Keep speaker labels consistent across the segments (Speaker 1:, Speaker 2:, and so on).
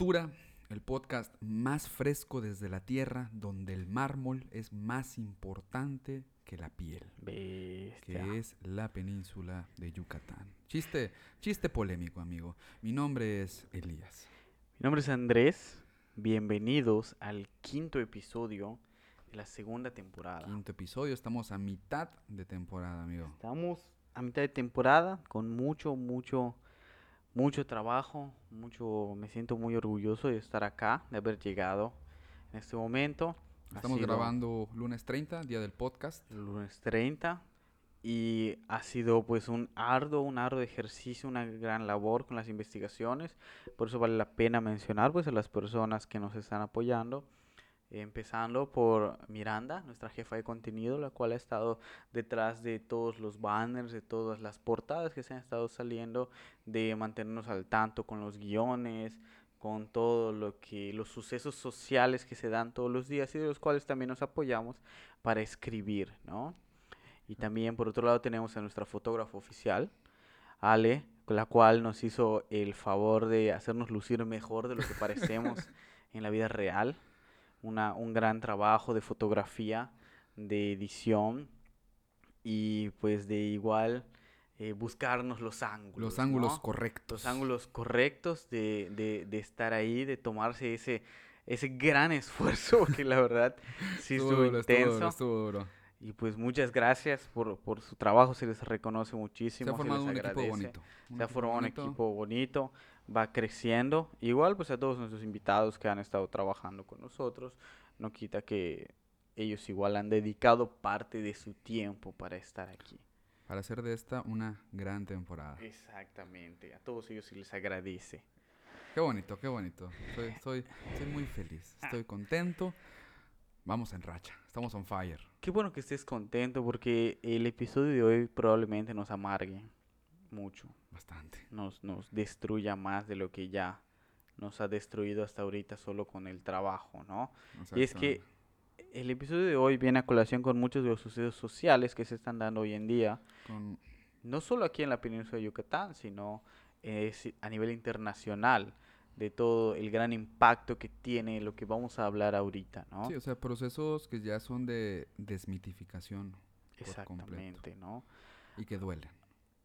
Speaker 1: Bienvenidos a Cultura, el podcast más fresco desde la tierra, donde el mármol es más importante que la piel,
Speaker 2: Bestia.
Speaker 1: que es la península de Yucatán. Chiste, chiste polémico, amigo. Mi nombre es Elías.
Speaker 2: Mi nombre es Andrés. Bienvenidos al quinto episodio de la segunda temporada.
Speaker 1: Quinto episodio, estamos a mitad de temporada, amigo.
Speaker 2: Estamos a mitad de temporada con mucho, mucho, mucho trabajo. Mucho, me siento muy orgulloso de estar acá, de haber llegado en este momento.
Speaker 1: Estamos
Speaker 2: sido
Speaker 1: grabando lunes 30, día del podcast.
Speaker 2: lunes 30 y ha sido pues un arduo, un arduo ejercicio, una gran labor con las investigaciones. Por eso vale la pena mencionar pues a las personas que nos están apoyando. Empezando por Miranda, nuestra jefa de contenido, la cual ha estado detrás de todos los banners, de todas las portadas que se han estado saliendo, de mantenernos al tanto con los guiones, con todo lo que los sucesos sociales que se dan todos los días y de los cuales también nos apoyamos para escribir, ¿no? Y también por otro lado tenemos a nuestra fotógrafa oficial, Ale, con la cual nos hizo el favor de hacernos lucir mejor de lo que parecemos en la vida real. Una, un gran trabajo de fotografía, de edición y pues de igual eh, buscarnos los ángulos.
Speaker 1: Los ángulos
Speaker 2: ¿no?
Speaker 1: correctos.
Speaker 2: los ángulos correctos de, de, de estar ahí, de tomarse ese, ese gran esfuerzo que la verdad sí
Speaker 1: Estuvo
Speaker 2: estuvo
Speaker 1: duro, estuvo
Speaker 2: intenso.
Speaker 1: duro, estuvo duro.
Speaker 2: Y pues muchas gracias por, por su trabajo, se les reconoce muchísimo.
Speaker 1: Se ha formado
Speaker 2: les
Speaker 1: un equipo bonito.
Speaker 2: Se ha formado un equipo bonito, va creciendo. Igual pues a todos nuestros invitados que han estado trabajando con nosotros, no quita que ellos igual han dedicado parte de su tiempo para estar aquí.
Speaker 1: Para hacer de esta una gran temporada.
Speaker 2: Exactamente, a todos ellos se les agradece.
Speaker 1: Qué bonito, qué bonito. Estoy, estoy, estoy muy feliz. Estoy contento. Vamos en racha. Estamos on fire.
Speaker 2: Qué bueno que estés contento porque el episodio de hoy probablemente nos amargue mucho,
Speaker 1: Bastante.
Speaker 2: nos, nos destruya más de lo que ya nos ha destruido hasta ahorita solo con el trabajo, ¿no? Y es que el episodio de hoy viene a colación con muchos de los sucesos sociales que se están dando hoy en día,
Speaker 1: Con-
Speaker 2: no solo aquí en la península de Yucatán, sino eh, a nivel internacional, de todo el gran impacto que tiene lo que vamos a hablar ahorita, ¿no?
Speaker 1: Sí, o sea, procesos que ya son de desmitificación por completo
Speaker 2: Exactamente, ¿no?
Speaker 1: y que duelen.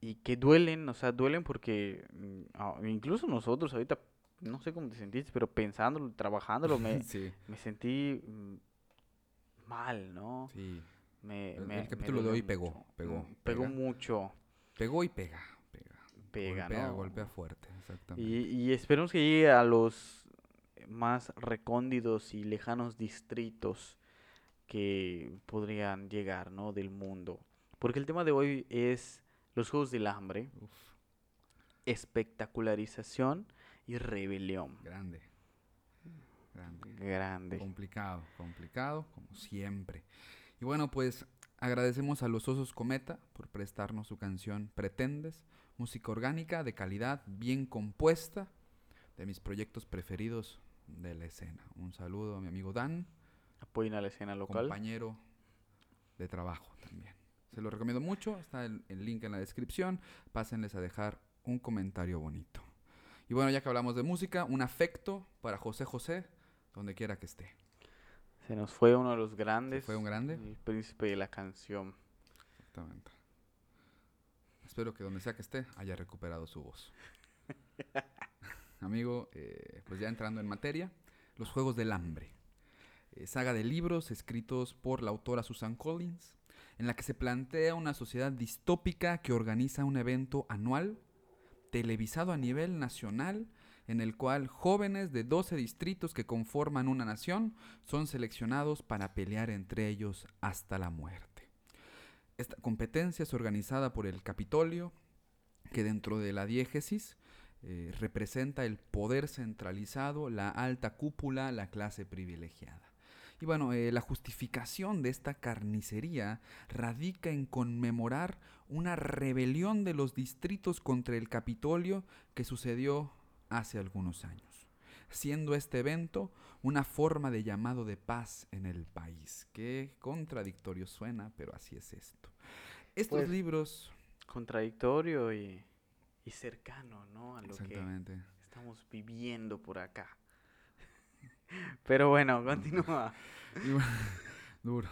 Speaker 2: Y que duelen, o sea, duelen porque mm, incluso nosotros ahorita, no sé cómo te sentiste, pero pensándolo, trabajándolo, me,
Speaker 1: sí,
Speaker 2: me sentí mm, mal, ¿no?
Speaker 1: sí.
Speaker 2: Me,
Speaker 1: El-
Speaker 2: me-
Speaker 1: capítulo de hoy pegó,
Speaker 2: mucho,
Speaker 1: pegó,
Speaker 2: mm, pegó
Speaker 1: pega.
Speaker 2: mucho,
Speaker 1: Pegó y pega. Pega.
Speaker 2: pega,
Speaker 1: golpea,
Speaker 2: ¿no?
Speaker 1: golpea fuerte. Exactamente.
Speaker 2: Y, y esperemos que llegue a los más recóndidos y lejanos distritos que podrían llegar, ¿no? Del mundo. Porque el tema de hoy es los Juegos del Hambre,
Speaker 1: Uf,
Speaker 2: espectacularización y rebelión.
Speaker 1: grande. Grande.
Speaker 2: Grande.
Speaker 1: Complicado, complicado, como siempre. Y bueno, pues agradecemos a los Osos Cometa por prestarnos su canción Pretendes, música orgánica de calidad, bien compuesta, de mis proyectos preferidos de la escena. Un saludo a mi amigo Dan,
Speaker 2: Apoyen a la escena local.
Speaker 1: compañero de trabajo también. Se lo recomiendo mucho, está el, el link en la descripción, pásenles a dejar un comentario bonito. Y bueno, ya que hablamos de música, un afecto para José José, donde quiera que esté.
Speaker 2: Se nos fue uno de los grandes.
Speaker 1: fue un grande?
Speaker 2: El príncipe de la canción.
Speaker 1: Exactamente. Espero que donde sea que esté haya recuperado su voz. Amigo, eh, pues ya entrando en materia, Los Juegos del Hambre. Eh, saga de libros escritos por la autora Susan Collins, en la que se plantea una sociedad distópica que organiza un evento anual, televisado a nivel nacional, en el cual jóvenes de 12 distritos que conforman una nación son seleccionados para pelear entre ellos hasta la muerte. Esta competencia es organizada por el Capitolio, que dentro de la diégesis eh, representa el poder centralizado, la alta cúpula, la clase privilegiada. Y bueno, eh, la justificación de esta carnicería radica en conmemorar una rebelión de los distritos contra el Capitolio que sucedió hace algunos años, siendo este evento una forma de llamado de paz en el país. Qué contradictorio suena, pero así es esto. Estos
Speaker 2: Pues,
Speaker 1: libros,
Speaker 2: Contradictorio y, y cercano, ¿no? A lo que
Speaker 1: exactamente,
Speaker 2: estamos viviendo por acá. Pero bueno, continúa.
Speaker 1: duro.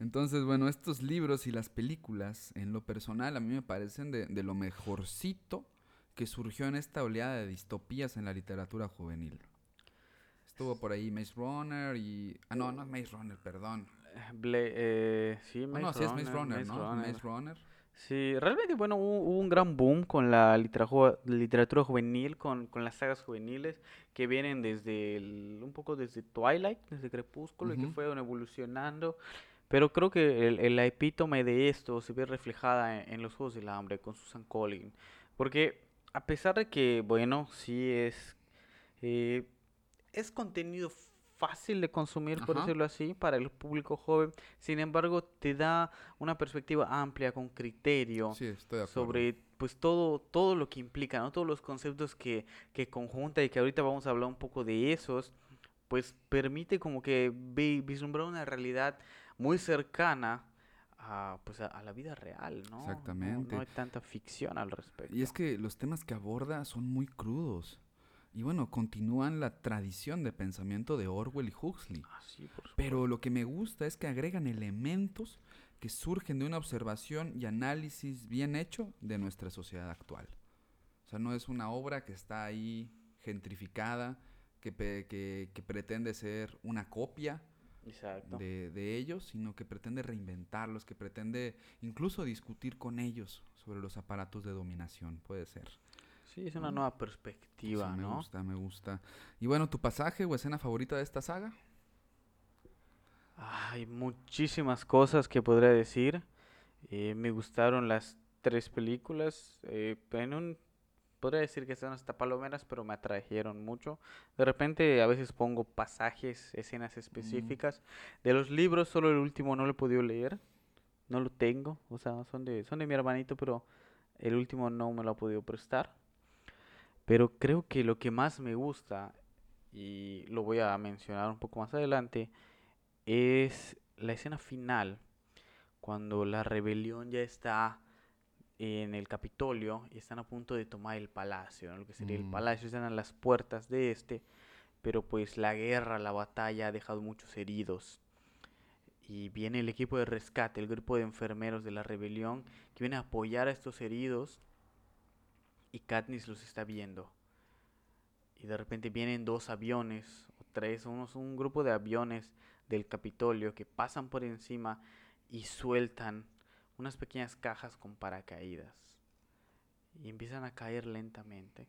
Speaker 1: Entonces, bueno, estos libros y las películas, en lo personal, a mí me parecen de, de lo mejorcito que surgió en esta oleada de distopías en la literatura juvenil. Estuvo por ahí Maze Runner y... Ah, no, no es Maze Runner, perdón.
Speaker 2: eh, sí,
Speaker 1: Maze no, sí es Maze Runner, ¿no? Maze Runner.
Speaker 2: Sí, realmente, bueno, hubo, un gran boom con la literatura, literatura juvenil, con, con, las sagas juveniles que vienen desde un poco desde Twilight, desde Crepúsculo, y que fueron evolucionando. Pero creo que el, el, epítome de esto se ve reflejada en, los Juegos del Hambre con Susan Collins. Porque a pesar de que, bueno, sí es, eh, es contenido fácil de consumir, por decirlo así, para el público joven, sin embargo, te da una perspectiva amplia, con criterio, sobre pues todo, todo lo que implica, ¿no? Todos los conceptos que, que conjunta y que ahorita vamos a hablar un poco de esos, pues permite como que vislumbrar una realidad muy cercana a, pues a, la vida real, ¿no?
Speaker 1: Exactamente.
Speaker 2: No, hay tanta ficción al respecto.
Speaker 1: Y es que los temas que aborda son muy crudos. Y bueno, continúan la tradición de pensamiento de Orwell y Huxley.
Speaker 2: Ah, sí, por
Speaker 1: Pero lo que me gusta es que agregan elementos que surgen de una observación y análisis bien hecho de nuestra sociedad actual. O sea, no es una obra que está ahí gentrificada, que, que, que pretende ser una copia de, de, ellos, sino que pretende reinventarlos, que pretende incluso discutir con ellos sobre los aparatos de dominación, puede ser.
Speaker 2: Sí, es una nueva perspectiva,
Speaker 1: sí,
Speaker 2: me
Speaker 1: gusta, me gusta. Y bueno, ¿tu pasaje o escena favorita de esta saga?
Speaker 2: Hay muchísimas cosas que podría decir. Eh, me gustaron las tres películas. Eh, en un podría decir que son hasta palomeras, pero me atrajeron mucho. De repente a veces pongo pasajes, escenas específicas. De los libros, solo el último no lo he podido leer. No lo tengo. O sea, son de, son de mi hermanito, pero el último no me lo ha podido prestar. Pero creo que lo que más me gusta, y lo voy a mencionar un poco más adelante, es la escena final. Cuando la rebelión ya está en el Capitolio y están a punto de tomar el palacio, lo que sería el mm. palacio, están a las puertas de este, pero pues la guerra, la batalla ha dejado muchos heridos. Y viene el equipo de rescate, el grupo de enfermeros de la rebelión, que viene a apoyar a estos heridos y Katniss los está viendo. Y de repente vienen dos aviones, o tres, unos, un grupo de aviones del Capitolio que pasan por encima y sueltan unas pequeñas cajas con paracaídas y empiezan a caer lentamente.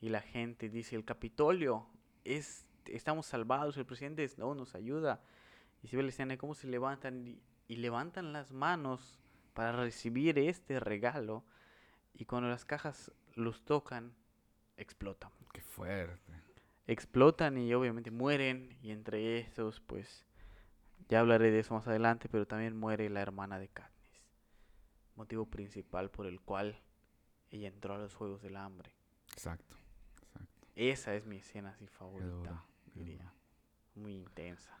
Speaker 2: Y la gente dice, el Capitolio, es, estamos salvados, el presidente no nos ayuda. Y se ve la escena cómo se levantan y, y levantan las manos para recibir este regalo. Y cuando las cajas los tocan, explotan.
Speaker 1: Qué fuerte.
Speaker 2: Explotan y obviamente mueren. Y entre esos, pues, ya hablaré de eso más adelante, pero también muere la hermana de Katniss. Motivo principal por el cual ella entró a los Juegos del Hambre.
Speaker 1: Exacto, exacto.
Speaker 2: Esa es mi escena así favorita, diría. Muy intensa.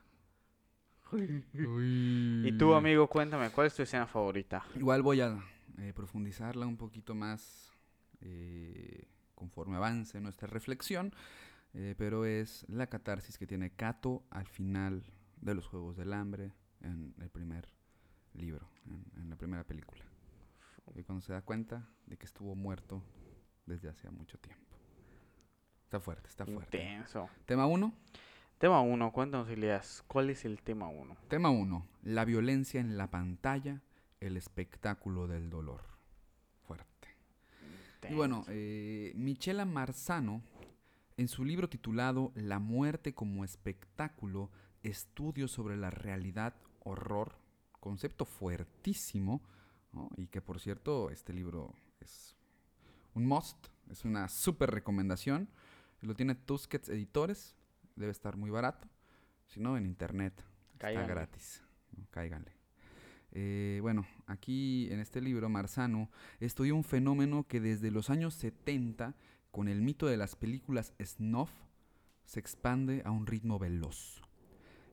Speaker 2: Y tú, amigo, cuéntame, ¿cuál es tu escena favorita?
Speaker 1: Igual voy a eh, profundizarla un poquito más eh, conforme avance nuestra reflexión, eh, pero es la catarsis que tiene Kato al final de los Juegos del Hambre en el primer libro, en, la primera película. Y cuando se da cuenta de que estuvo muerto desde hace mucho tiempo. Está fuerte, está fuerte.
Speaker 2: Intenso.
Speaker 1: Tema 1.
Speaker 2: Tema 1, cuéntanos, Elias, ¿cuál es el tema 1?
Speaker 1: Tema 1, la violencia en la pantalla, el espectáculo del dolor. Fuerte. Y bueno, eh, Michela Marzano, en su libro titulado La muerte como espectáculo, estudio sobre la realidad horror, concepto fuertísimo, y que por cierto este libro es un must, es una súper recomendación. Lo tiene Tusquets Editores, debe estar muy barato, si no en internet, está gratis, cáiganle. Eh, bueno, aquí en este libro Marzano estudió un fenómeno que desde los años 70, con el mito de las películas snuff, se expande a un ritmo veloz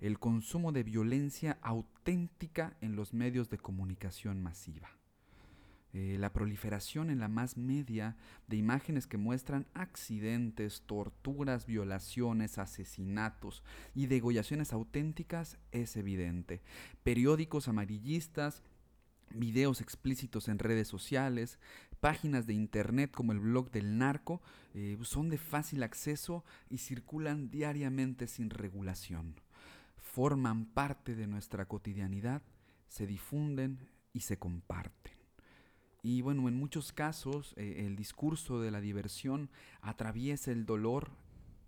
Speaker 1: el consumo de violencia auténtica en los medios de comunicación masiva. Eh, la proliferación en la más media de imágenes que muestran accidentes, torturas, violaciones, asesinatos y degollaciones auténticas es evidente. Periódicos amarillistas, videos explícitos en redes sociales, páginas de internet como el blog del narco eh, son de fácil acceso y circulan diariamente sin regulación. Forman parte de nuestra cotidianidad, se difunden y se comparten. Y bueno, en muchos casos eh, el discurso de la diversión atraviesa el dolor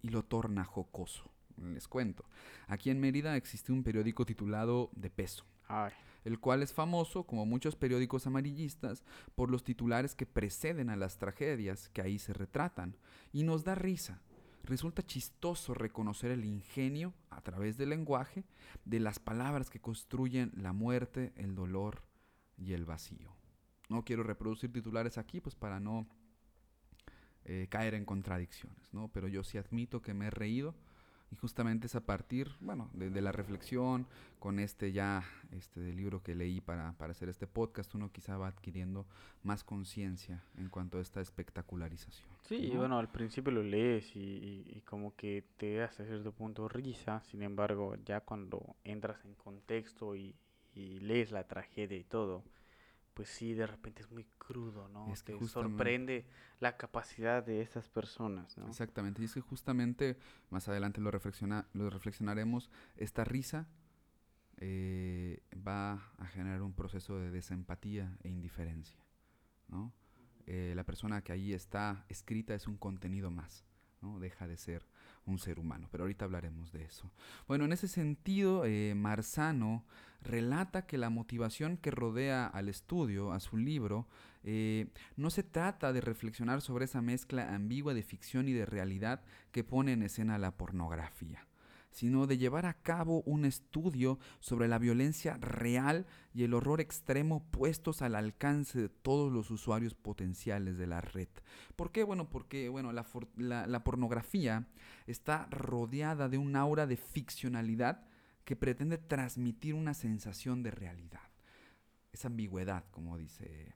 Speaker 1: y lo torna jocoso. Les cuento. Aquí en Mérida existe un periódico titulado De Peso. el cual es famoso, como muchos periódicos amarillistas, por los titulares que preceden a las tragedias que ahí se retratan, y nos da risa. Resulta chistoso reconocer el ingenio, a través del lenguaje, de las palabras que construyen la muerte, el dolor y el vacío. No quiero reproducir titulares aquí, pues para no eh, caer en contradicciones, ¿no? Pero yo sí admito que me he reído y justamente es a partir, bueno, de, la reflexión con este ya, este libro que leí para, para hacer este podcast, uno quizá va adquiriendo más conciencia en cuanto a esta espectacularización.
Speaker 2: Sí, bueno, al principio lo lees y, y, como que te hace a cierto punto risa, sin embargo, ya cuando entras en contexto y, y lees la tragedia y todo, pues sí, de repente es muy crudo, ¿no? Es que sorprende la capacidad de estas personas, ¿no?
Speaker 1: Exactamente, y es que justamente, más adelante lo, reflexiona, lo reflexionaremos, esta risa eh, va a generar un proceso de desempatía e indiferencia, ¿no? Eh, la persona que ahí está escrita es un contenido más, ¿no? Deja de ser un ser humano, pero ahorita hablaremos de eso. Bueno, en ese sentido, eh, Marzano relata que la motivación que rodea al estudio, a su libro, eh, no se trata de reflexionar sobre esa mezcla ambigua de ficción y de realidad que pone en escena la pornografía sino de llevar a cabo un estudio sobre la violencia real y el horror extremo puestos al alcance de todos los usuarios potenciales de la red. ¿Por qué? Bueno, porque bueno, la, la pornografía está rodeada de un aura de ficcionalidad que pretende transmitir una sensación de realidad. Esa ambigüedad, como dice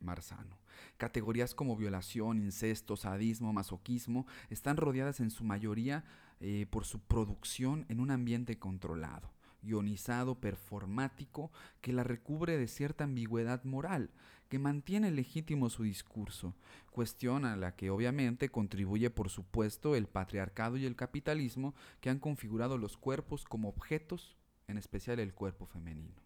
Speaker 1: Marzano. Categorías como violación, incesto, sadismo, masoquismo están rodeadas en su mayoría eh, por su producción en un ambiente controlado, ionizado, performático, que la recubre de cierta ambigüedad moral, que mantiene legítimo su discurso, cuestión a la que obviamente contribuye por supuesto el patriarcado y el capitalismo que han configurado los cuerpos como objetos, en especial el cuerpo femenino.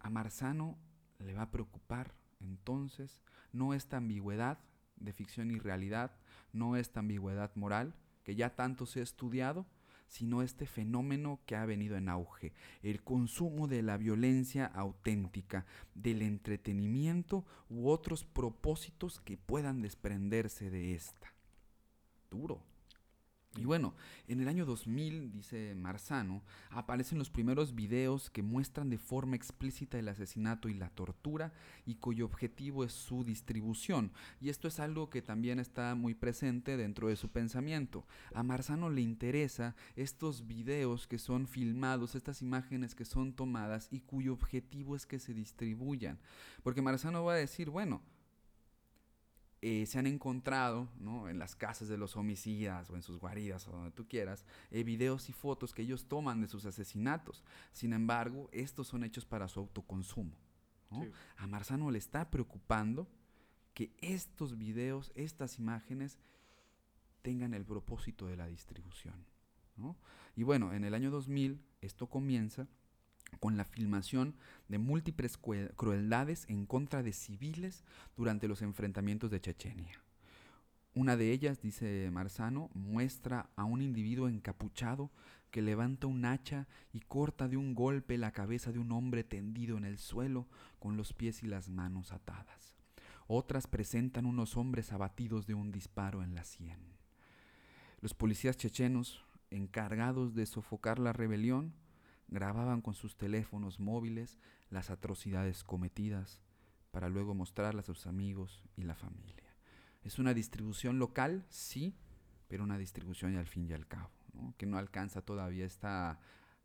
Speaker 1: A Marzano le va a preocupar entonces no esta ambigüedad de ficción y realidad, no esta ambigüedad moral, que ya tanto se ha estudiado, sino este fenómeno que ha venido en auge, el consumo de la violencia auténtica, del entretenimiento u otros propósitos que puedan desprenderse de esta. Duro. Y bueno, en el año 2000, dice Marzano, aparecen los primeros videos que muestran de forma explícita el asesinato y la tortura y cuyo objetivo es su distribución. Y esto es algo que también está muy presente dentro de su pensamiento. A Marzano le interesa estos videos que son filmados, estas imágenes que son tomadas y cuyo objetivo es que se distribuyan. Porque Marzano va a decir, bueno, eh, se han encontrado ¿no? en las casas de los homicidas o en sus guaridas o donde tú quieras, eh, videos y fotos que ellos toman de sus asesinatos. Sin embargo, estos son hechos para su autoconsumo. A Marzano le está preocupando que estos videos, estas imágenes, tengan el propósito de la distribución. Y bueno, en el año 2000 esto comienza con la filmación de múltiples crueldades en contra de civiles durante los enfrentamientos de Chechenia. Una de ellas, dice Marzano, muestra a un individuo encapuchado que levanta un hacha y corta de un golpe la cabeza de un hombre tendido en el suelo con los pies y las manos atadas. Otras presentan unos hombres abatidos de un disparo en la sien. Los policías chechenos, encargados de sofocar la rebelión, grababan con sus teléfonos móviles las atrocidades cometidas para luego mostrarlas a sus amigos y la familia. Es una distribución local, sí, pero una distribución al fin y al cabo, que no alcanza todavía esta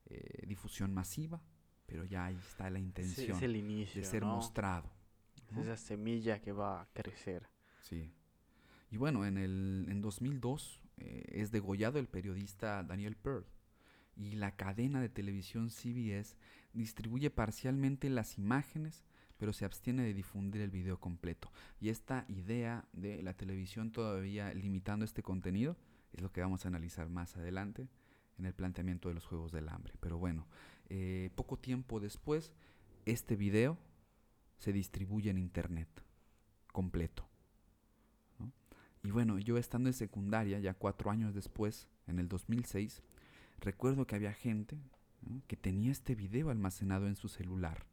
Speaker 1: eh, difusión masiva, pero ya ahí está la intención de ser mostrado. ¿no?
Speaker 2: Esa semilla que va a crecer.
Speaker 1: Sí. Y bueno, en, el, en 2002 eh, es degollado el periodista Daniel Pearl y la cadena de televisión CBS distribuye parcialmente las imágenes, pero se abstiene de difundir el video completo. Y esta idea de la televisión todavía limitando este contenido es lo que vamos a analizar más adelante en el planteamiento de los Juegos del Hambre. Pero bueno, eh, poco tiempo después, este video se distribuye en Internet completo. Y bueno, yo estando en secundaria, ya cuatro años después, en el 2006, recuerdo que había gente ¿no? que tenía este video almacenado en su celular.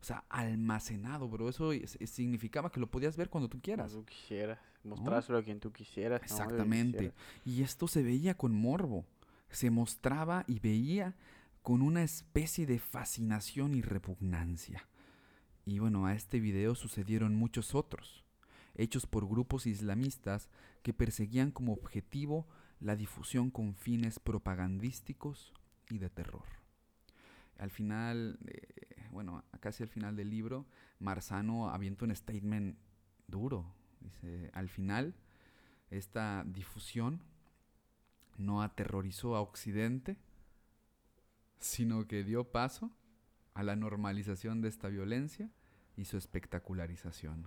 Speaker 1: O sea, almacenado, bro. Eso es- es- significaba que lo podías ver cuando tú quieras.
Speaker 2: Cuando tú quisieras. Mostrárselo a quien tú quisieras.
Speaker 1: Exactamente. Y esto se veía con morbo. Se mostraba y veía con una especie de fascinación y repugnancia. Y bueno, a este video sucedieron muchos otros, hechos por grupos islamistas que perseguían como objetivo la difusión con fines propagandísticos y de terror. Al final, eh, bueno, casi al final del libro, Marzano avienta un statement duro. Dice, al final, esta difusión no aterrorizó a Occidente, sino que dio paso a la normalización de esta violencia y su espectacularización.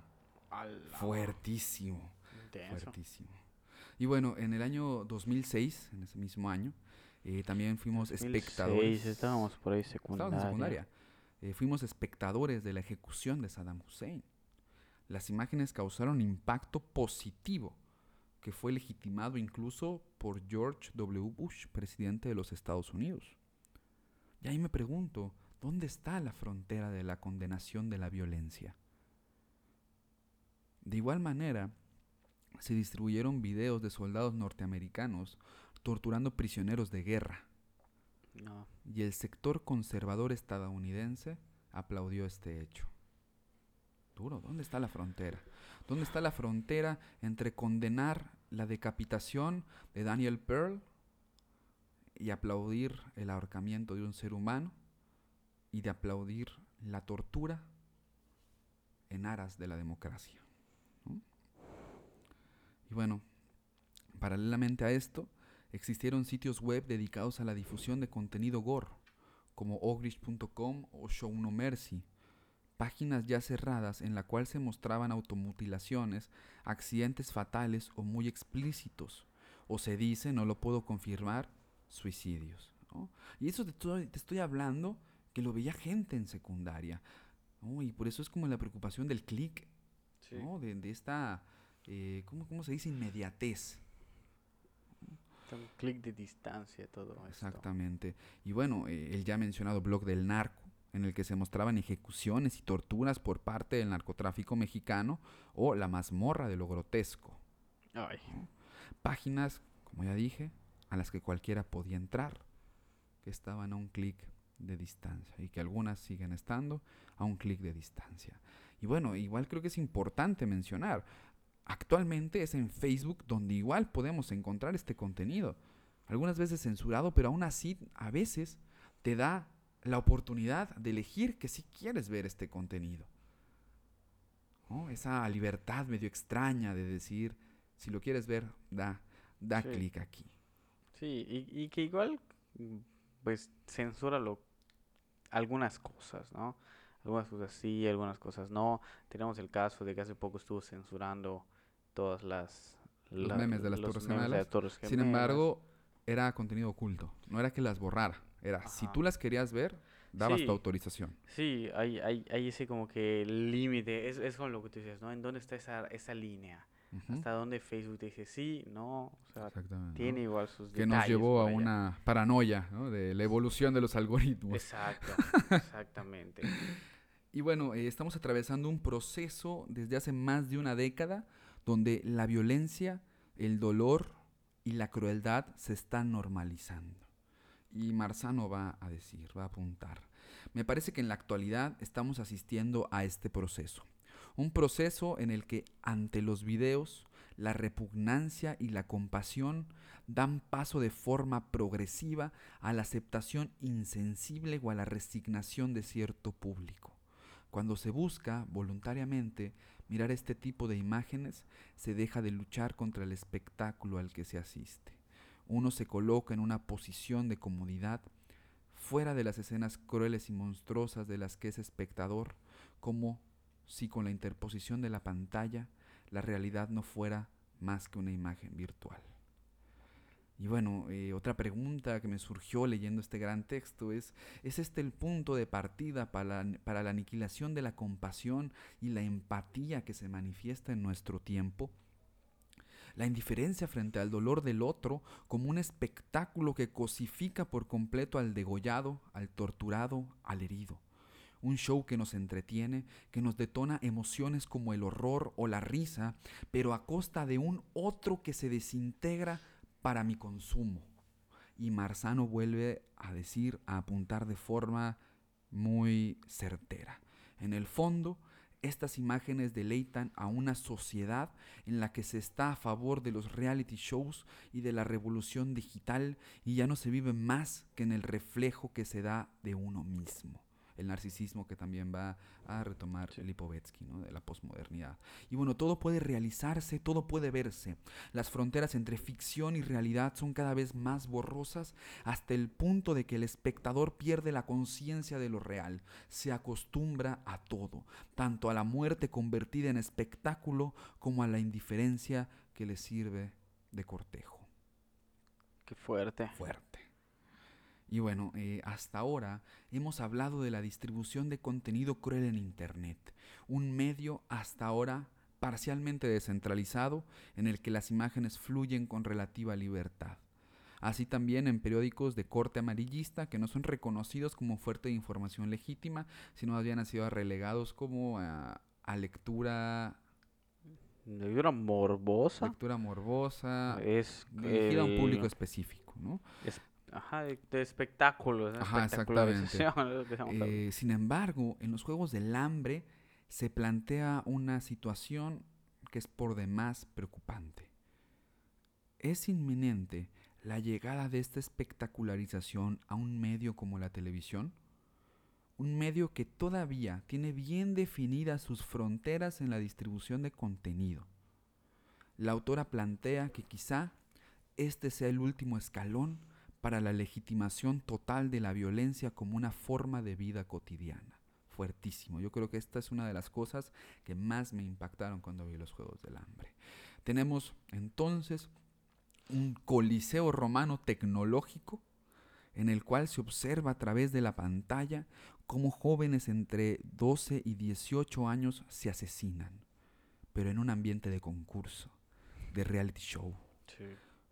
Speaker 1: Fuertísimo,
Speaker 2: intenso.
Speaker 1: fuertísimo. Y bueno, en el año 2006, en ese mismo año, eh, también fuimos
Speaker 2: 2006,
Speaker 1: espectadores.
Speaker 2: estábamos por ahí
Speaker 1: Estábamos
Speaker 2: secundaria.
Speaker 1: en secundaria. Eh, fuimos espectadores de la ejecución de Saddam Hussein. Las imágenes causaron impacto positivo, que fue legitimado incluso por George W. Bush, presidente de los Estados Unidos. Y ahí me pregunto, ¿dónde está la frontera de la condenación de la violencia? De igual manera, se distribuyeron videos de soldados norteamericanos torturando prisioneros de guerra
Speaker 2: No,
Speaker 1: y el sector conservador estadounidense aplaudió este hecho. Duro, ¿dónde está la frontera? ¿Dónde está la frontera entre condenar la decapitación de Daniel Pearl y aplaudir el ahorcamiento de un ser humano y de aplaudir la tortura en aras de la democracia? Y bueno, paralelamente a esto, existieron sitios web dedicados a la difusión de contenido gore, como ogrish.com o Show No Mercy, páginas ya cerradas en la cual se mostraban automutilaciones, accidentes fatales o muy explícitos, o se dice, no lo puedo confirmar, suicidios. ¿no? Y eso te estoy, te estoy hablando que lo veía gente en secundaria, ¿no? y por eso es como la preocupación del click,
Speaker 2: sí.
Speaker 1: ¿no? de, de esta, eh, ¿cómo, ¿cómo se dice? Inmediatez.
Speaker 2: Un clic de distancia todo esto.
Speaker 1: Exactamente. Y bueno, eh, el ya mencionado blog del narco, en el que se mostraban ejecuciones y torturas por parte del narcotráfico mexicano o la mazmorra de lo grotesco.
Speaker 2: Ay,
Speaker 1: Páginas, como ya dije, a las que cualquiera podía entrar, que estaban a un clic de distancia y que algunas siguen estando a un clic de distancia. Y bueno, igual creo que es importante mencionar, actualmente es en Facebook donde igual podemos encontrar este contenido. Algunas veces censurado, pero aún así a veces te da la oportunidad de elegir que si quieres ver este contenido. ¿No? Esa libertad medio extraña de decir, si lo quieres ver, da, da
Speaker 2: Sí.
Speaker 1: clic aquí.
Speaker 2: sí, y, y que igual, pues, censura lo, algunas cosas, ¿no? Algunas cosas sí, algunas cosas no. Tenemos el caso de que hace poco estuvo censurando todas las...
Speaker 1: Los
Speaker 2: la-
Speaker 1: memes de las Torres
Speaker 2: de
Speaker 1: Gemelas. Sin embargo, era contenido oculto. No era que las borrara. Era, si tú las querías ver, dabas
Speaker 2: Sí.
Speaker 1: tu autorización.
Speaker 2: Sí, hay, hay, hay ese como que límite, es, es con lo que tú dices, ¿no? ¿En dónde está esa, esa línea? ¿Hasta dónde Facebook te dice sí, no? O sea, tiene igual sus
Speaker 1: Que nos llevó a
Speaker 2: allá.
Speaker 1: una paranoia ¿no? de la evolución de los algoritmos.
Speaker 2: Exacto, exactamente.
Speaker 1: Y bueno, eh, estamos atravesando un proceso desde hace más de una década donde la violencia, el dolor y la crueldad se están normalizando. Y Marzano va a decir, va a apuntar. Me parece que en la actualidad estamos asistiendo a este proceso. Un proceso en el que ante los videos la repugnancia y la compasión dan paso de forma progresiva a la aceptación insensible o a la resignación de cierto público Cuando se busca voluntariamente mirar este tipo de imágenes, se deja de luchar contra el espectáculo al que se asiste. Uno se coloca en una posición de comodidad fuera de las escenas crueles y monstruosas de las que es espectador, como si con la interposición de la pantalla la realidad no fuera más que una imagen virtual. Y bueno, eh, otra pregunta que me surgió leyendo este gran texto es, ¿es este el punto de partida para la, para la aniquilación de la compasión y la empatía que se manifiesta en nuestro tiempo? La indiferencia frente al dolor del otro como un espectáculo que cosifica por completo al degollado, al torturado, al herido un show que nos entretiene, que nos detona emociones como el horror o la risa, pero a costa de un otro que se desintegra para mi consumo. Y Marzano vuelve a decir, a apuntar de forma muy certera. En el fondo, estas imágenes deleitan a una sociedad en la que se está a favor de los reality shows y de la revolución digital y ya no se vive más que en el reflejo que se da de uno mismo el narcisismo que también va a retomar Lipovetsky, ¿no? de la posmodernidad. Y bueno, todo puede realizarse, todo puede verse. Las fronteras entre ficción y realidad son cada vez más borrosas hasta el punto de que el espectador pierde la conciencia de lo real, se acostumbra a todo, tanto a la muerte convertida en espectáculo como a la indiferencia que le sirve de cortejo.
Speaker 2: Qué fuerte.
Speaker 1: Fuerte. Y bueno, eh, hasta ahora hemos hablado de la distribución de contenido cruel en Internet, un medio hasta ahora parcialmente descentralizado en el que las imágenes fluyen con relativa libertad. Así también en periódicos de corte amarillista que no son reconocidos como fuerte de información legítima, sino habían sido relegados como a, lectura
Speaker 2: Lectura morbosa.
Speaker 1: Lectura morbosa.
Speaker 2: Es
Speaker 1: dirigida a un público específico, ¿no?
Speaker 2: Ajá, de, espectáculos.
Speaker 1: Ajá, exactamente. Eh, sin embargo, en los Juegos del Hambre se plantea una situación que es por demás preocupante. Es inminente la llegada de esta espectacularización a un medio como la televisión, un medio que todavía tiene bien definidas sus fronteras en la distribución de contenido. La autora plantea que quizá este sea el último escalón para la legitimación total de la violencia como una forma de vida cotidiana. Fuertísimo. Yo creo que esta es una de las cosas que más me impactaron cuando vi los Juegos del Hambre. Tenemos entonces un coliseo romano tecnológico en el cual se observa a través de la pantalla cómo jóvenes entre 12 y 18 años se asesinan, pero en un ambiente de concurso, de reality show. Sí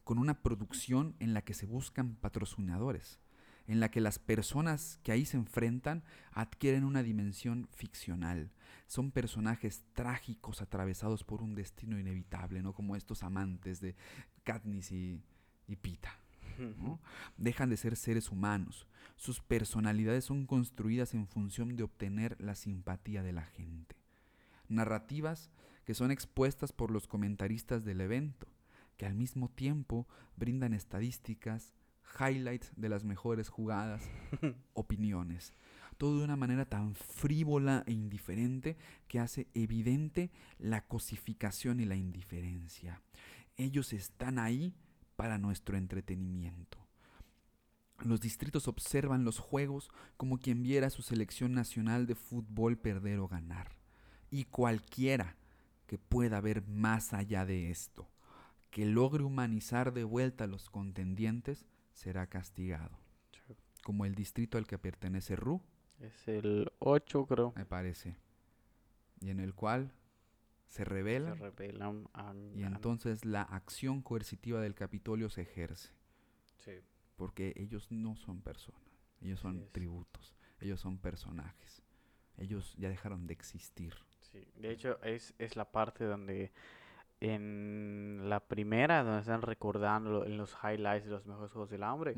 Speaker 1: con una producción en la que se buscan patrocinadores, en la que las personas que ahí se enfrentan adquieren una dimensión ficcional. Son personajes trágicos atravesados por un destino inevitable, ¿no? Como estos amantes de Katniss y, Pita. Dejan de ser seres humanos. Sus personalidades son construidas en función de obtener la simpatía de la gente. Narrativas que son expuestas por los comentaristas del evento que al mismo tiempo brindan estadísticas, highlights de las mejores jugadas, opiniones. Todo de una manera tan frívola e indiferente que hace evidente la cosificación y la indiferencia. Ellos están ahí para nuestro entretenimiento. Los distritos observan los juegos como quien viera su selección nacional de fútbol perder o ganar. Y cualquiera que pueda ver más allá de esto que logre humanizar de vuelta a los contendientes será castigado. Como el distrito al que pertenece Ru.
Speaker 2: Es el 8, creo.
Speaker 1: Me parece. Y en el cual se revela.
Speaker 2: Se revelan.
Speaker 1: y entonces la acción coercitiva del Capitolio se ejerce. Sí. Porque ellos no son personas. Ellos son tributos. Ellos son personajes. Ellos ya dejaron de existir.
Speaker 2: Sí. De hecho, es, es la parte donde en la primera, donde están recordando en los highlights de los mejores Juegos del Hambre,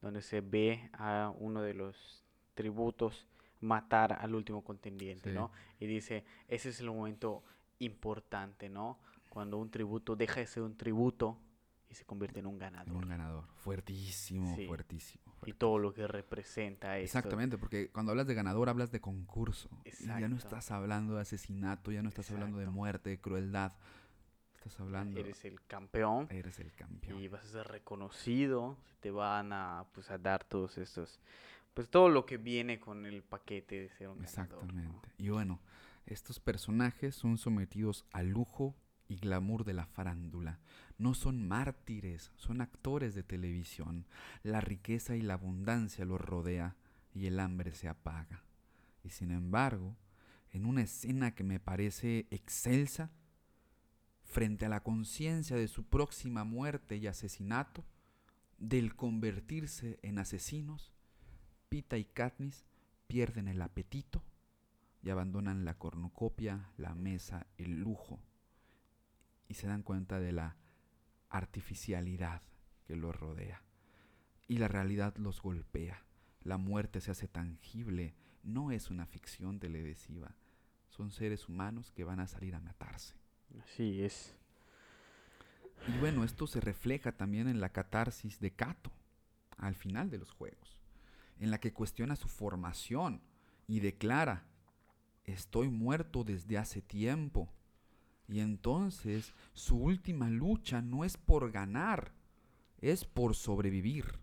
Speaker 2: donde se ve a uno de los tributos matar al último contendiente, ¿no? Y dice, ese es el momento importante, ¿no? Cuando un tributo deja de ser un tributo y se convierte en un ganador.
Speaker 1: un ganador. Fuertísimo, fuertísimo,
Speaker 2: Y todo lo que representa eso.
Speaker 1: Exactamente, porque cuando hablas de ganador hablas de concurso. Y ya no estás hablando de asesinato, ya no estás hablando de muerte, de crueldad. Estás hablando,
Speaker 2: Eres el campeón
Speaker 1: eres el campeón.
Speaker 2: y vas a ser reconocido. Te van a, pues, a dar todos estos, pues todo lo que viene con el paquete de ser un ganador, ¿no?
Speaker 1: Exactamente. Y bueno, estos personajes son sometidos al lujo y glamour de la farándula. No son mártires, son actores de televisión. La riqueza y la abundancia los rodea y el hambre se apaga. Y sin embargo, en una escena que me parece excelsa, frente a la conciencia de su próxima muerte y asesinato, del convertirse en asesinos, Pita y Katniss pierden el apetito y abandonan la cornucopia, la mesa, el lujo y se dan cuenta de la artificialidad que los rodea. Y la realidad los golpea. La muerte se hace tangible. No es una ficción televisiva. Son seres humanos que van a salir a matarse.
Speaker 2: Así es.
Speaker 1: Y bueno, esto se refleja también en la catarsis de Cato al final de los juegos, en la que cuestiona su formación y declara, estoy muerto desde hace tiempo. Y entonces su última lucha no es por ganar, es por sobrevivir.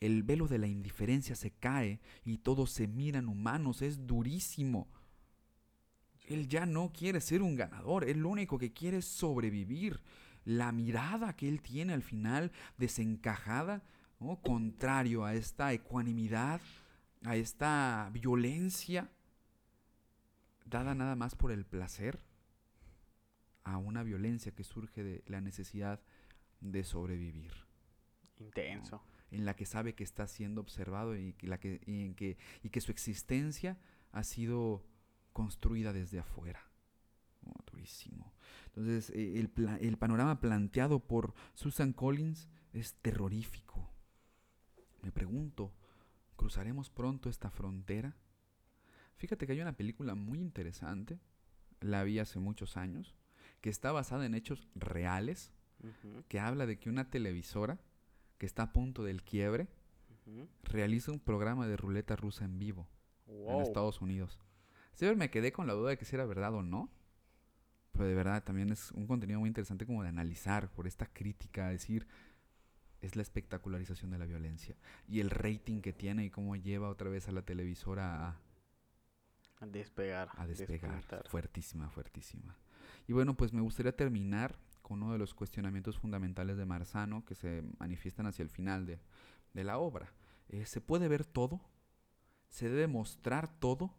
Speaker 1: El velo de la indiferencia se cae y todos se miran humanos, es durísimo. Él ya no quiere ser un ganador, él lo único que quiere es sobrevivir. La mirada que él tiene al final, desencajada, ¿no? contrario a esta ecuanimidad, a esta violencia, dada nada más por el placer, a una violencia que surge de la necesidad de sobrevivir
Speaker 2: Intenso.
Speaker 1: en la que sabe que está siendo observado y que, la que, y en que, y que su existencia ha sido construida desde afuera. Oh, durísimo. Entonces, eh, el, panorama planteado por Susan Collins es terrorífico. Me pregunto, ¿cruzaremos pronto esta frontera? Fíjate que hay una película muy interesante, la vi hace muchos años, que está basada en hechos reales, que habla de que una televisora que está a punto del quiebre realiza un programa de ruleta rusa en vivo en. Estados Unidos. Siempre me quedé con la duda de que si era verdad o no. Pero de verdad también es un contenido muy interesante como de analizar por esta crítica, decir, es la espectacularización de la violencia y el rating que tiene y cómo lleva otra vez a la televisora a,
Speaker 2: A despegar.
Speaker 1: a despegar. Fuertísima, fuertísima. Y bueno, pues me gustaría terminar con uno de los cuestionamientos fundamentales de Marzano que se manifiestan hacia el final de, de la obra. Eh, ¿Se puede ver todo? ¿Se debe mostrar todo?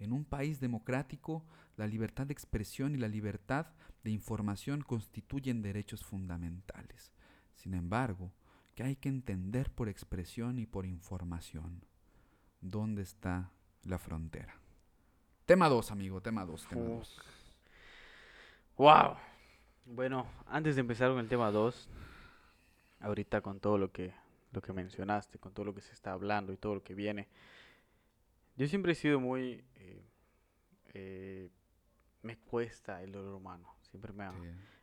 Speaker 1: En un país democrático, la libertad de expresión y la libertad de información constituyen derechos fundamentales. Sin embargo, ¿qué hay que entender por expresión y por información? ¿Dónde está la frontera? Tema 2, amigo, tema 2, tema
Speaker 2: Uf.
Speaker 1: 2.
Speaker 2: Wow. Bueno, antes de empezar con el tema 2, ahorita con todo lo que lo que mencionaste, con todo lo que se está hablando y todo lo que viene, yo siempre he sido muy eh, eh, me cuesta el dolor humano, siempre me ha,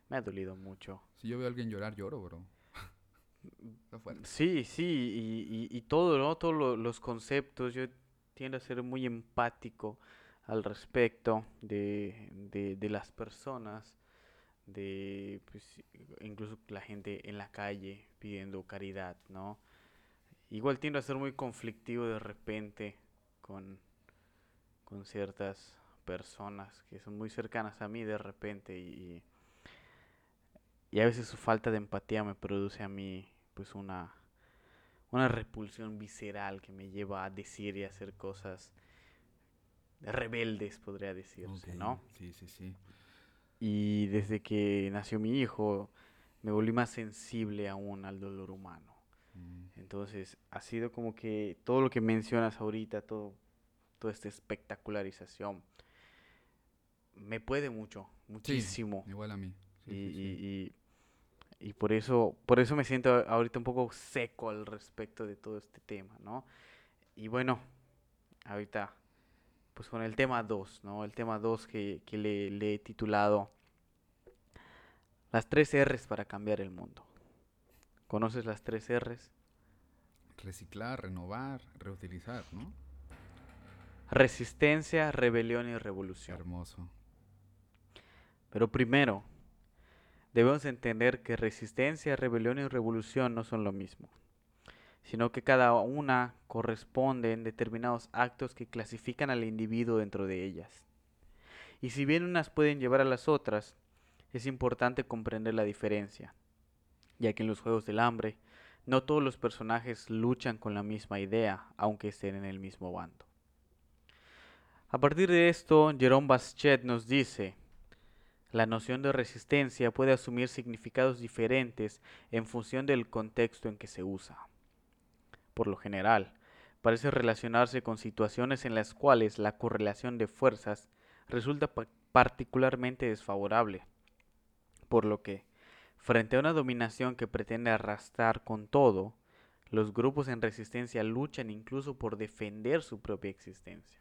Speaker 2: me ha dolido mucho.
Speaker 1: Si yo veo a alguien llorar, lloro, bro.
Speaker 2: Sí, sí, y, y- y todo, ¿no? Todos lo- los conceptos, yo tiendo a ser muy empático al respecto de, de, de las personas, de pues, incluso la gente en la calle pidiendo caridad, ¿no? Igual tiendo a ser muy conflictivo de repente con, con ciertas personas que son muy cercanas a mí de repente y, y a veces su falta de empatía me produce a mí pues una, una repulsión visceral que me lleva a decir y hacer cosas rebeldes, podría decirse, ¿no?
Speaker 1: Sí, sí, sí.
Speaker 2: Y desde que nació mi hijo me volví más sensible aún al dolor humano. Entonces ha sido como que todo lo que mencionas ahorita, todo, toda esta espectacularización, me puede mucho, muchísimo.
Speaker 1: Igual a mí. Sí,
Speaker 2: y,
Speaker 1: sí,
Speaker 2: y- y- y por eso, por eso me siento ahorita un poco seco al respecto de todo este tema, ¿no? Y bueno, ahorita, pues con el tema 2, ¿no? El tema 2 que, que le, le he titulado Las tres R's para cambiar el mundo. ¿Conoces las tres R's?
Speaker 1: Reciclar, renovar, reutilizar, ¿no?
Speaker 2: Resistencia, rebelión y revolución.
Speaker 1: Hermoso.
Speaker 2: Pero primero, debemos entender que resistencia, rebelión y revolución no son lo mismo, sino que cada una corresponde en determinados actos que clasifican al individuo dentro de ellas. Y si bien unas pueden llevar a las otras, es importante comprender la diferencia, ya que en los Juegos del Hambre no todos los personajes luchan con la misma idea, aunque estén en el mismo bando. A partir de esto, Jerome Baschet nos dice, la noción de resistencia puede asumir significados diferentes en función del contexto en que se usa. Por lo general, parece relacionarse con situaciones en las cuales la correlación de fuerzas resulta particularmente desfavorable, por lo que, frente a una dominación que pretende arrastrar con todo, los grupos en resistencia luchan incluso por defender su propia existencia.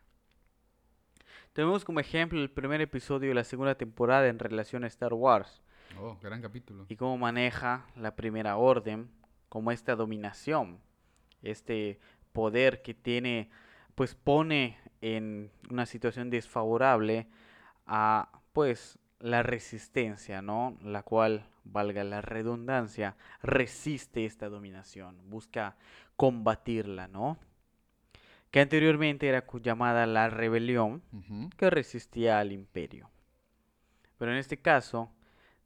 Speaker 2: Tenemos como ejemplo el primer episodio de la segunda temporada en relación a Star Wars.
Speaker 1: Oh, gran capítulo.
Speaker 2: Y cómo maneja la primera orden como esta dominación, este poder que tiene, pues pone en una situación desfavorable a, pues, la resistencia, ¿no? La cual, valga la redundancia, resiste esta dominación, busca combatirla, ¿no? que anteriormente era llamada la rebelión, que resistía al imperio. Pero en este caso,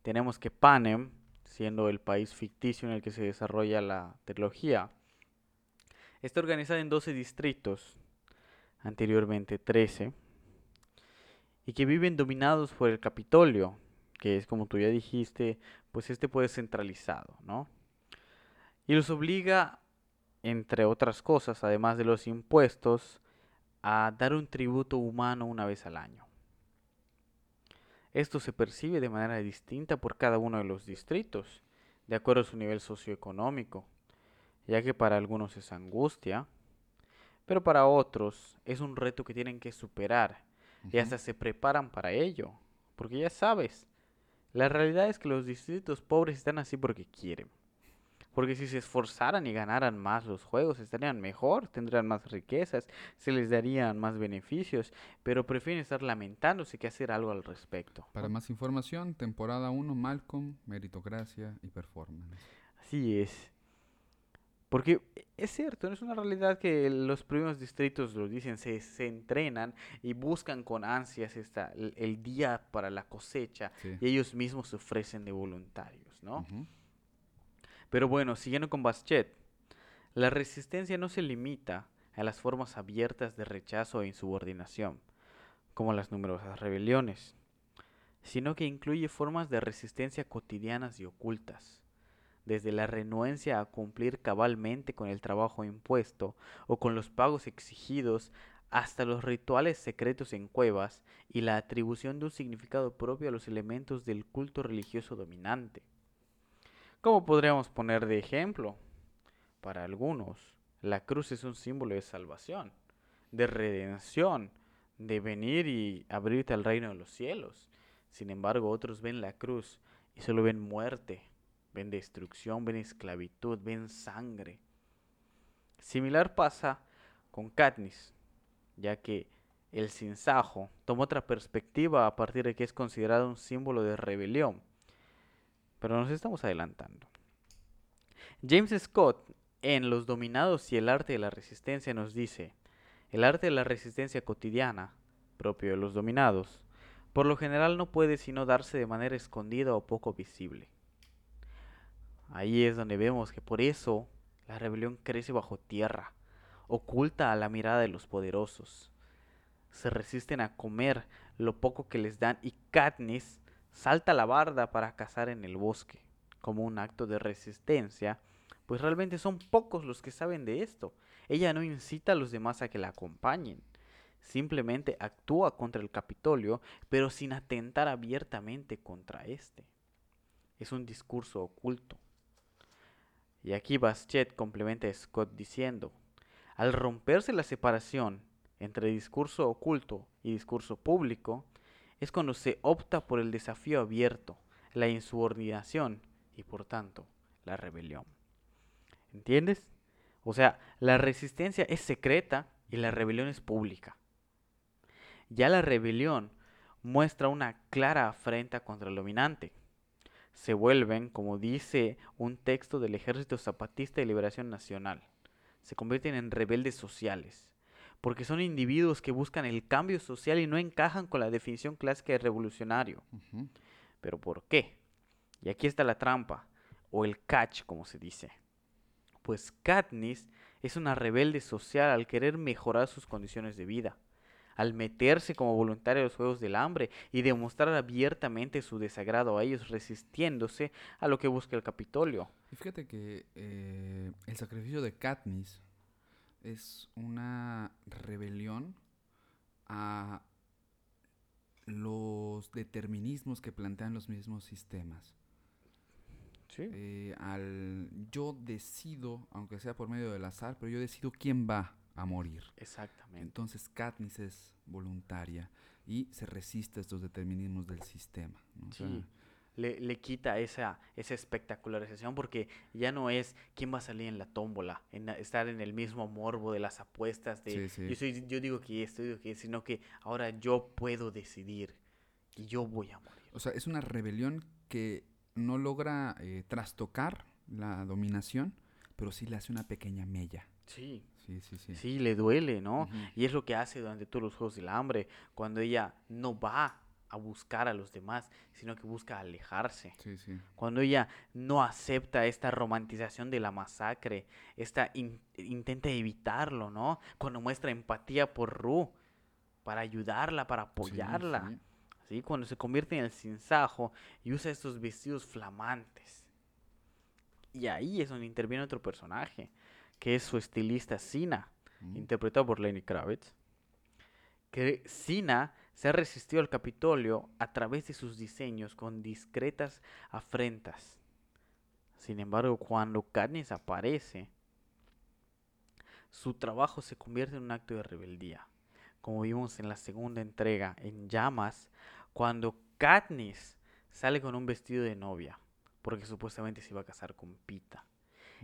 Speaker 2: tenemos que Panem, siendo el país ficticio en el que se desarrolla la trilogía, está organizada en 12 distritos, anteriormente 13, y que viven dominados por el Capitolio, que es como tú ya dijiste, pues este puede ser centralizado, ¿no? Y los obliga entre otras cosas, además de los impuestos, a dar un tributo humano una vez al año. Esto se percibe de manera distinta por cada uno de los distritos, de acuerdo a su nivel socioeconómico, ya que para algunos es angustia, pero para otros es un reto que tienen que superar y hasta se preparan para ello, porque ya sabes, la realidad es que los distritos pobres están así porque quieren. Porque si se esforzaran y ganaran más los juegos, estarían mejor, tendrían más riquezas, se les darían más beneficios, pero prefieren estar lamentándose que hacer algo al respecto.
Speaker 1: Para más información, temporada 1, Malcolm, meritocracia y performance.
Speaker 2: Así es. Porque es cierto, no es una realidad que los primeros distritos lo dicen, se, se entrenan y buscan con ansias esta, el, día para la cosecha y ellos mismos se ofrecen de voluntarios, ¿no? Pero bueno, siguiendo con Baschet, la resistencia no se limita a las formas abiertas de rechazo e insubordinación, como las numerosas rebeliones, sino que incluye formas de resistencia cotidianas y ocultas, desde la renuencia a cumplir cabalmente con el trabajo impuesto o con los pagos exigidos hasta los rituales secretos en cuevas y la atribución de un significado propio a los elementos del culto religioso dominante. ¿Cómo podríamos poner de ejemplo? Para algunos, la cruz es un símbolo de salvación, de redención, de venir y abrirte al reino de los cielos. Sin embargo, otros ven la cruz y solo ven muerte, ven destrucción, ven esclavitud, ven sangre. Similar pasa con Katniss, ya que el sinsajo toma otra perspectiva a partir de que es considerado un símbolo de rebelión pero nos estamos adelantando. James Scott, en Los Dominados y el Arte de la Resistencia, nos dice, el arte de la resistencia cotidiana, propio de los dominados, por lo general no puede sino darse de manera escondida o poco visible. Ahí es donde vemos que por eso la rebelión crece bajo tierra, oculta a la mirada de los poderosos. Se resisten a comer lo poco que les dan y Katniss salta la barda para cazar en el bosque, como un acto de resistencia, pues realmente son pocos los que saben de esto. Ella no incita a los demás a que la acompañen, simplemente actúa contra el Capitolio, pero sin atentar abiertamente contra éste. Es un discurso oculto. Y aquí Baschet complementa a Scott diciendo, al romperse la separación entre discurso oculto y discurso público, es cuando se opta por el desafío abierto, la insubordinación y por tanto la rebelión. ¿Entiendes? O sea, la resistencia es secreta y la rebelión es pública. Ya la rebelión muestra una clara afrenta contra el dominante. Se vuelven, como dice un texto del Ejército Zapatista de Liberación Nacional, se convierten en rebeldes sociales, porque son individuos que buscan el cambio social y no encajan con la definición clásica de revolucionario. ¿Pero por qué? Y aquí está la trampa, o el catch, como se dice. Pues Katniss es una rebelde social al querer mejorar sus condiciones de vida al meterse como voluntaria a los Juegos del Hambre y demostrar abiertamente su desagrado a ellos, resistiéndose a lo que busca el Capitolio.
Speaker 1: Y fíjate que eh, el sacrificio de Katniss es una rebelión a los determinismos que plantean los mismos sistemas.
Speaker 2: Sí.
Speaker 1: Eh, al yo decido, aunque sea por medio del azar, pero yo decido quién va a morir.
Speaker 2: Exactamente.
Speaker 1: Entonces Katniss es voluntaria y se resiste a estos determinismos del sistema.
Speaker 2: sí. Le, le, quita esa, esa espectacularización porque ya no es quién va a salir en la tómbola, en estar en el mismo morbo de las apuestas de Yo, soy, yo digo que esto, digo que sino que ahora yo puedo decidir y yo voy a morir.
Speaker 1: O sea, es una rebelión que no logra eh, trastocar la dominación, pero sí le hace una pequeña mella.
Speaker 2: Sí.
Speaker 1: Sí, sí, sí.
Speaker 2: Sí, le duele, ¿no? Y es lo que hace durante todos los Juegos del Hambre, cuando ella no va a buscar a los demás, sino que busca alejarse.
Speaker 1: Sí, sí.
Speaker 2: Cuando ella no acepta esta romantización de la masacre, esta intenta evitarlo, ¿no? Cuando muestra empatía por Ru, para ayudarla, para apoyarla. Sí, Cuando se convierte en el sinsajo y usa estos vestidos flamantes. Y ahí es donde interviene otro personaje que es su estilista Sina, mm. interpretado por Lenny Kravitz, que Sina se ha resistido al Capitolio a través de sus diseños con discretas afrentas. Sin embargo, cuando Katniss aparece, su trabajo se convierte en un acto de rebeldía, como vimos en la segunda entrega, en Llamas, cuando Katniss sale con un vestido de novia, porque supuestamente se iba a casar con Pita.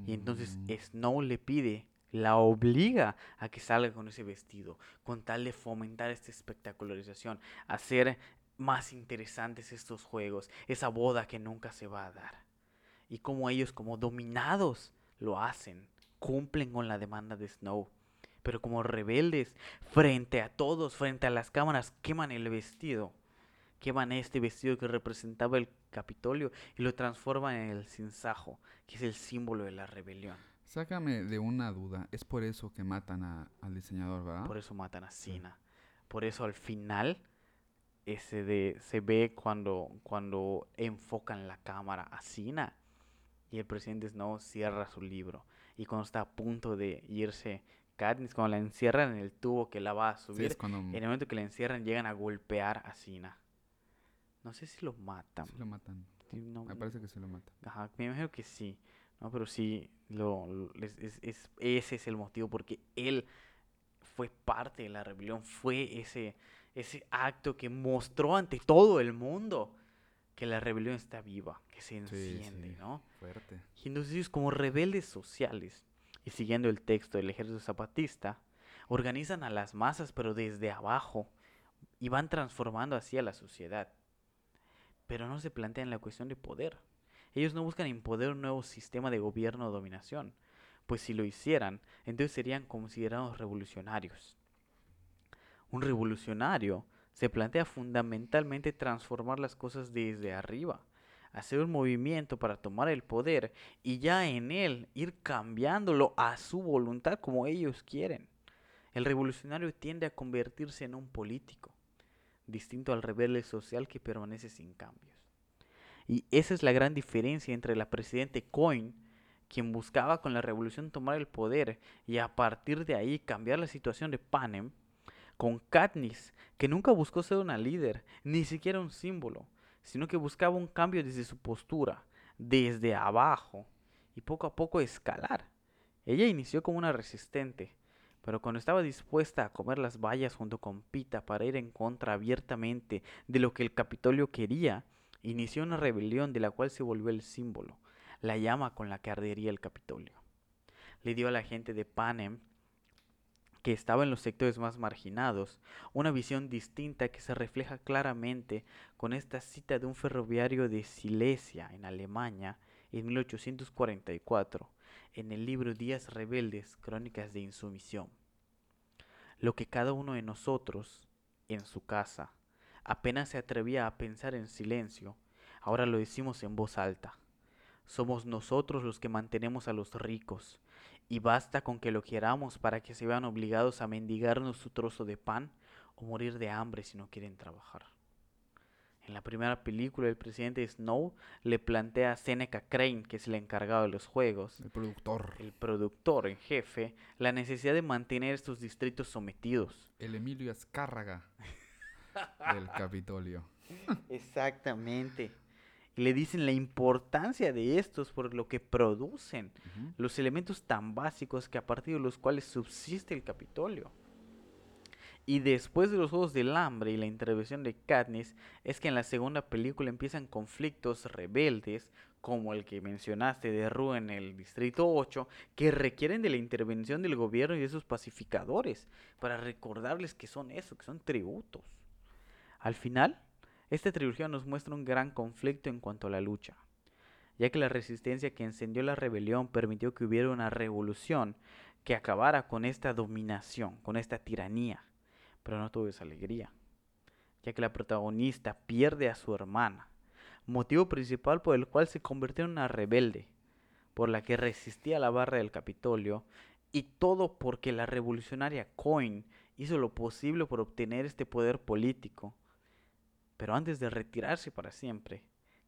Speaker 2: Y entonces. Snow le pide, la obliga a que salga con ese vestido, con tal de fomentar esta espectacularización, hacer más interesantes estos juegos, esa boda que nunca se va a dar. Y como ellos, como dominados, lo hacen, cumplen con la demanda de Snow. Pero como rebeldes, frente a todos, frente a las cámaras, queman el vestido. Queman este vestido que representaba el Capitolio y lo transforman en el sinsajo, que es el símbolo de la rebelión.
Speaker 1: Sácame de una duda, es por eso que matan al diseñador, ¿verdad?
Speaker 2: Por eso matan a Sina. Por eso al final ese de, se ve cuando, cuando enfocan la cámara a Sina y el presidente Snow cierra su libro. Y cuando está a punto de irse Katniss, cuando la encierran en el tubo que la va a subir, en el momento que la encierran llegan a golpear a Sina. No sé si lo matan.
Speaker 1: Sí lo matan. me parece que sí lo matan.
Speaker 2: Ajá, me imagino que sí. No, pero sí, lo, es, es, ese es el motivo porque él fue parte de la rebelión, fue ese, ese acto que mostró ante todo el mundo que la rebelión está viva, que se enciende, ¿no?
Speaker 1: Fuerte.
Speaker 2: Y entonces ellos como rebeldes sociales, y siguiendo el texto del ejército zapatista, organizan a las masas pero desde abajo y van transformando así a la sociedad pero no se plantean la cuestión de poder. Ellos no buscan imponer un nuevo sistema de gobierno o dominación, pues si lo hicieran, entonces serían considerados revolucionarios. Un revolucionario se plantea fundamentalmente transformar las cosas desde arriba, hacer un movimiento para tomar el poder y ya en él ir cambiándolo a su voluntad como ellos quieren. El revolucionario tiende a convertirse en un político distinto al rebelde social que permanece sin cambios. Y esa es la gran diferencia entre la presidente Coin, quien buscaba con la revolución tomar el poder y a partir de ahí cambiar la situación de Panem, con Katniss, que nunca buscó ser una líder, ni siquiera un símbolo, sino que buscaba un cambio desde su postura, desde abajo, y poco a poco escalar. Ella inició como una resistente, pero cuando estaba dispuesta a comer las vallas junto con Pita para ir en contra abiertamente de lo que el Capitolio quería, inició una rebelión de la cual se volvió el símbolo, la llama con la que ardería el Capitolio. le dio a la gente de Panem que estaba en los sectores más marginados, una visión distinta que se refleja claramente con esta cita de un ferroviario de Silesia, en Alemania, en 1844, en el libro Días Rebeldes, Crónicas de Insumisión. Lo que cada uno de nosotros, en su casa, apenas se atrevía a pensar en silencio, ahora lo decimos en voz alta. Somos nosotros los que mantenemos a los ricos, y basta con que lo queramos para que se vean obligados a mendigarnos su trozo de pan o morir de hambre si no quieren trabajar. En la primera película, el presidente Snow le plantea a Seneca Crane, que es el encargado de los juegos,
Speaker 1: el productor,
Speaker 2: el productor en jefe, la necesidad de mantener estos distritos sometidos.
Speaker 1: El Emilio Azcárraga del Capitolio.
Speaker 2: Exactamente y le dicen la importancia de estos por lo que producen, los elementos tan básicos que a partir de los cuales subsiste el Capitolio. Y después de los Juegos del Hambre y la intervención de Katniss, es que en la segunda película empiezan conflictos rebeldes, como el que mencionaste de Rue en el Distrito 8, que requieren de la intervención del gobierno y de sus pacificadores, para recordarles que son eso, que son tributos. Al final, esta trilogía nos muestra un gran conflicto en cuanto a la lucha, ya que la resistencia que encendió la rebelión permitió que hubiera una revolución que acabara con esta dominación, con esta tiranía, pero no tuvo esa alegría, ya que la protagonista pierde a su hermana, motivo principal por el cual se convirtió en una rebelde, por la que resistía la barra del Capitolio, y todo porque la revolucionaria Coin hizo lo posible por obtener este poder político, pero antes de retirarse para siempre,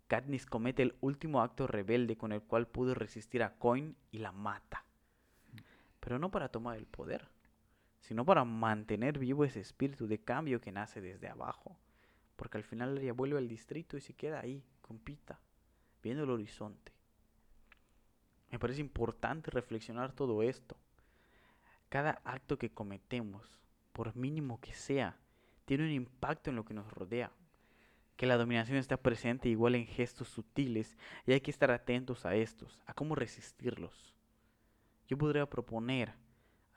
Speaker 2: Katniss comete el último acto rebelde con el cual pudo resistir a Coin y la mata. Pero no para tomar el poder, sino para mantener vivo ese espíritu de cambio que nace desde abajo. Porque al final ella vuelve al distrito y se queda ahí, compita, viendo el horizonte. Me parece importante reflexionar todo esto. Cada acto que cometemos, por mínimo que sea, tiene un impacto en lo que nos rodea que la dominación está presente igual en gestos sutiles y hay que estar atentos a estos, a cómo resistirlos. Yo podría proponer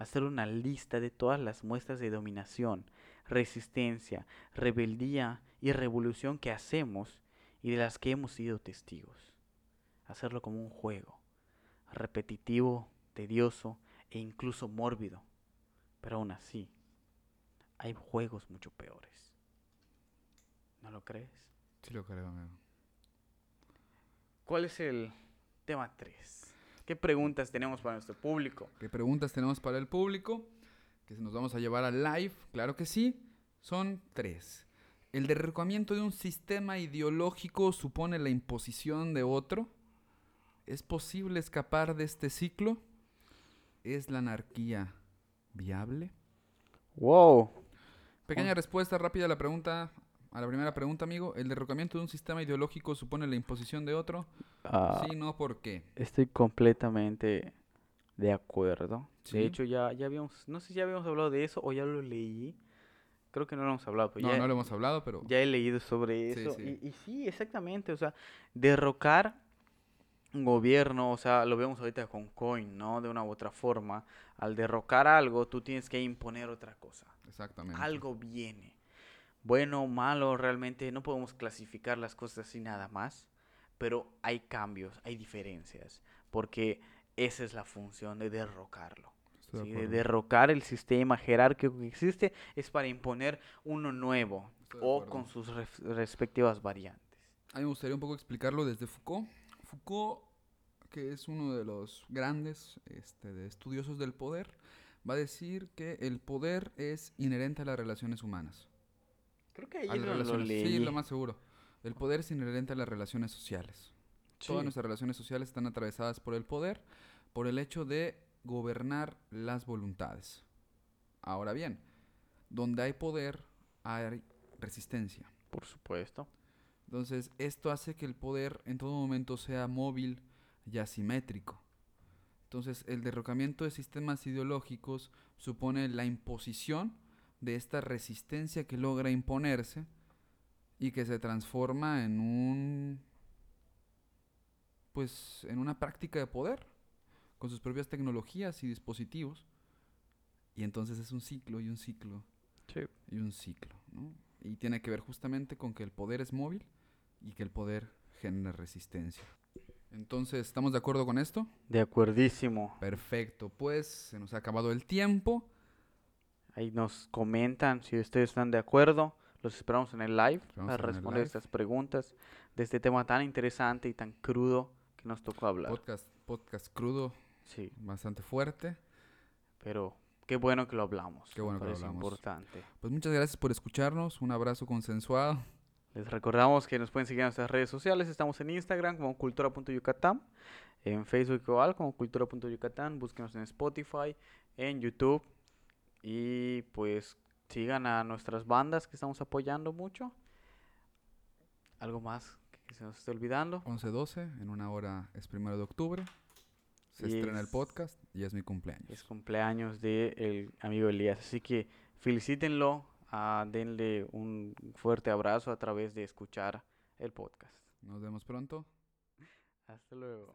Speaker 2: hacer una lista de todas las muestras de dominación, resistencia, rebeldía y revolución que hacemos y de las que hemos sido testigos. Hacerlo como un juego, repetitivo, tedioso e incluso mórbido. Pero aún así, hay juegos mucho peores. ¿No lo crees?
Speaker 1: Sí lo creo, amigo.
Speaker 2: ¿Cuál es el tema 3? ¿Qué preguntas tenemos para nuestro público?
Speaker 1: ¿Qué preguntas tenemos para el público? Que nos vamos a llevar al live. Claro que sí. Son tres. ¿El derrocamiento de un sistema ideológico supone la imposición de otro? ¿Es posible escapar de este ciclo? ¿Es la anarquía viable?
Speaker 2: Wow.
Speaker 1: Pequeña respuesta rápida a la pregunta a la primera pregunta, amigo, ¿el derrocamiento de un sistema ideológico supone la imposición de otro?
Speaker 2: Ah,
Speaker 1: sí, no, ¿por qué?
Speaker 2: Estoy completamente de acuerdo. De hecho, ya, ya habíamos, no sé si ya habíamos hablado de eso o ya lo leí. Creo que no lo hemos hablado.
Speaker 1: no, no lo hemos hablado, pero...
Speaker 2: Ya he leído sobre eso. Y, y, sí, exactamente. O sea, derrocar un gobierno, o sea, lo vemos ahorita con Coin, ¿no? De una u otra forma. Al derrocar algo, tú tienes que imponer otra cosa.
Speaker 1: Exactamente.
Speaker 2: Algo viene bueno o malo, realmente no podemos clasificar las cosas así nada más, pero hay cambios, hay diferencias, porque esa es la función de derrocarlo. De, derrocar el sistema jerárquico que existe es para imponer uno nuevo o con sus respectivas variantes.
Speaker 1: A mí me gustaría un poco explicarlo desde Foucault. Foucault, que es uno de los grandes este, estudiosos del poder, va a decir que el poder es inherente a las relaciones humanas.
Speaker 2: Creo que ahí lo, lo leí.
Speaker 1: Sí, lo más seguro. El poder es inherente a las relaciones sociales. Todas nuestras relaciones sociales están atravesadas por el poder, por el hecho de gobernar las voluntades. Ahora bien, donde hay poder, hay resistencia.
Speaker 2: Por supuesto.
Speaker 1: Entonces, esto hace que el poder en todo momento sea móvil y asimétrico. Entonces, el derrocamiento de sistemas ideológicos supone la imposición de esta resistencia que logra imponerse y que se transforma en un pues en una práctica de poder con sus propias tecnologías y dispositivos. Y entonces es un ciclo y un ciclo
Speaker 2: Sí.
Speaker 1: y un ciclo, ¿no? Y tiene que ver justamente con que el poder es móvil y que el poder genera resistencia. Entonces, ¿estamos de acuerdo con esto?
Speaker 2: De acuerdísimo.
Speaker 1: Perfecto, pues se nos ha acabado el tiempo.
Speaker 2: Ahí nos comentan si ustedes están de acuerdo. Los esperamos en el live
Speaker 1: Esperamos
Speaker 2: para responder
Speaker 1: live.
Speaker 2: estas preguntas de este tema tan interesante y tan crudo que nos tocó hablar.
Speaker 1: Podcast, podcast crudo,
Speaker 2: Sí,
Speaker 1: bastante fuerte.
Speaker 2: pero qué bueno que lo hablamos.
Speaker 1: Qué bueno que lo hablamos.
Speaker 2: importante.
Speaker 1: Pues muchas gracias por escucharnos. Un abrazo consensuado.
Speaker 2: Les recordamos que nos pueden seguir en nuestras redes sociales. Estamos en Instagram como cultura.yucatán, en Facebook igual como cultura.yucatán. Búsquenos en Spotify, en YouTube. Y pues sigan a nuestras bandas que estamos apoyando mucho. ¿Algo más que se nos esté olvidando?
Speaker 1: 11-12, en una hora es primero de octubre. Se
Speaker 2: Y
Speaker 1: estrena el
Speaker 2: es-
Speaker 1: podcast y es mi cumpleaños.
Speaker 2: Es cumpleaños de el amigo Elías. Así que felicítenlo. ah, denle un fuerte abrazo a través de escuchar el podcast.
Speaker 1: Nos vemos pronto.
Speaker 2: Hasta luego.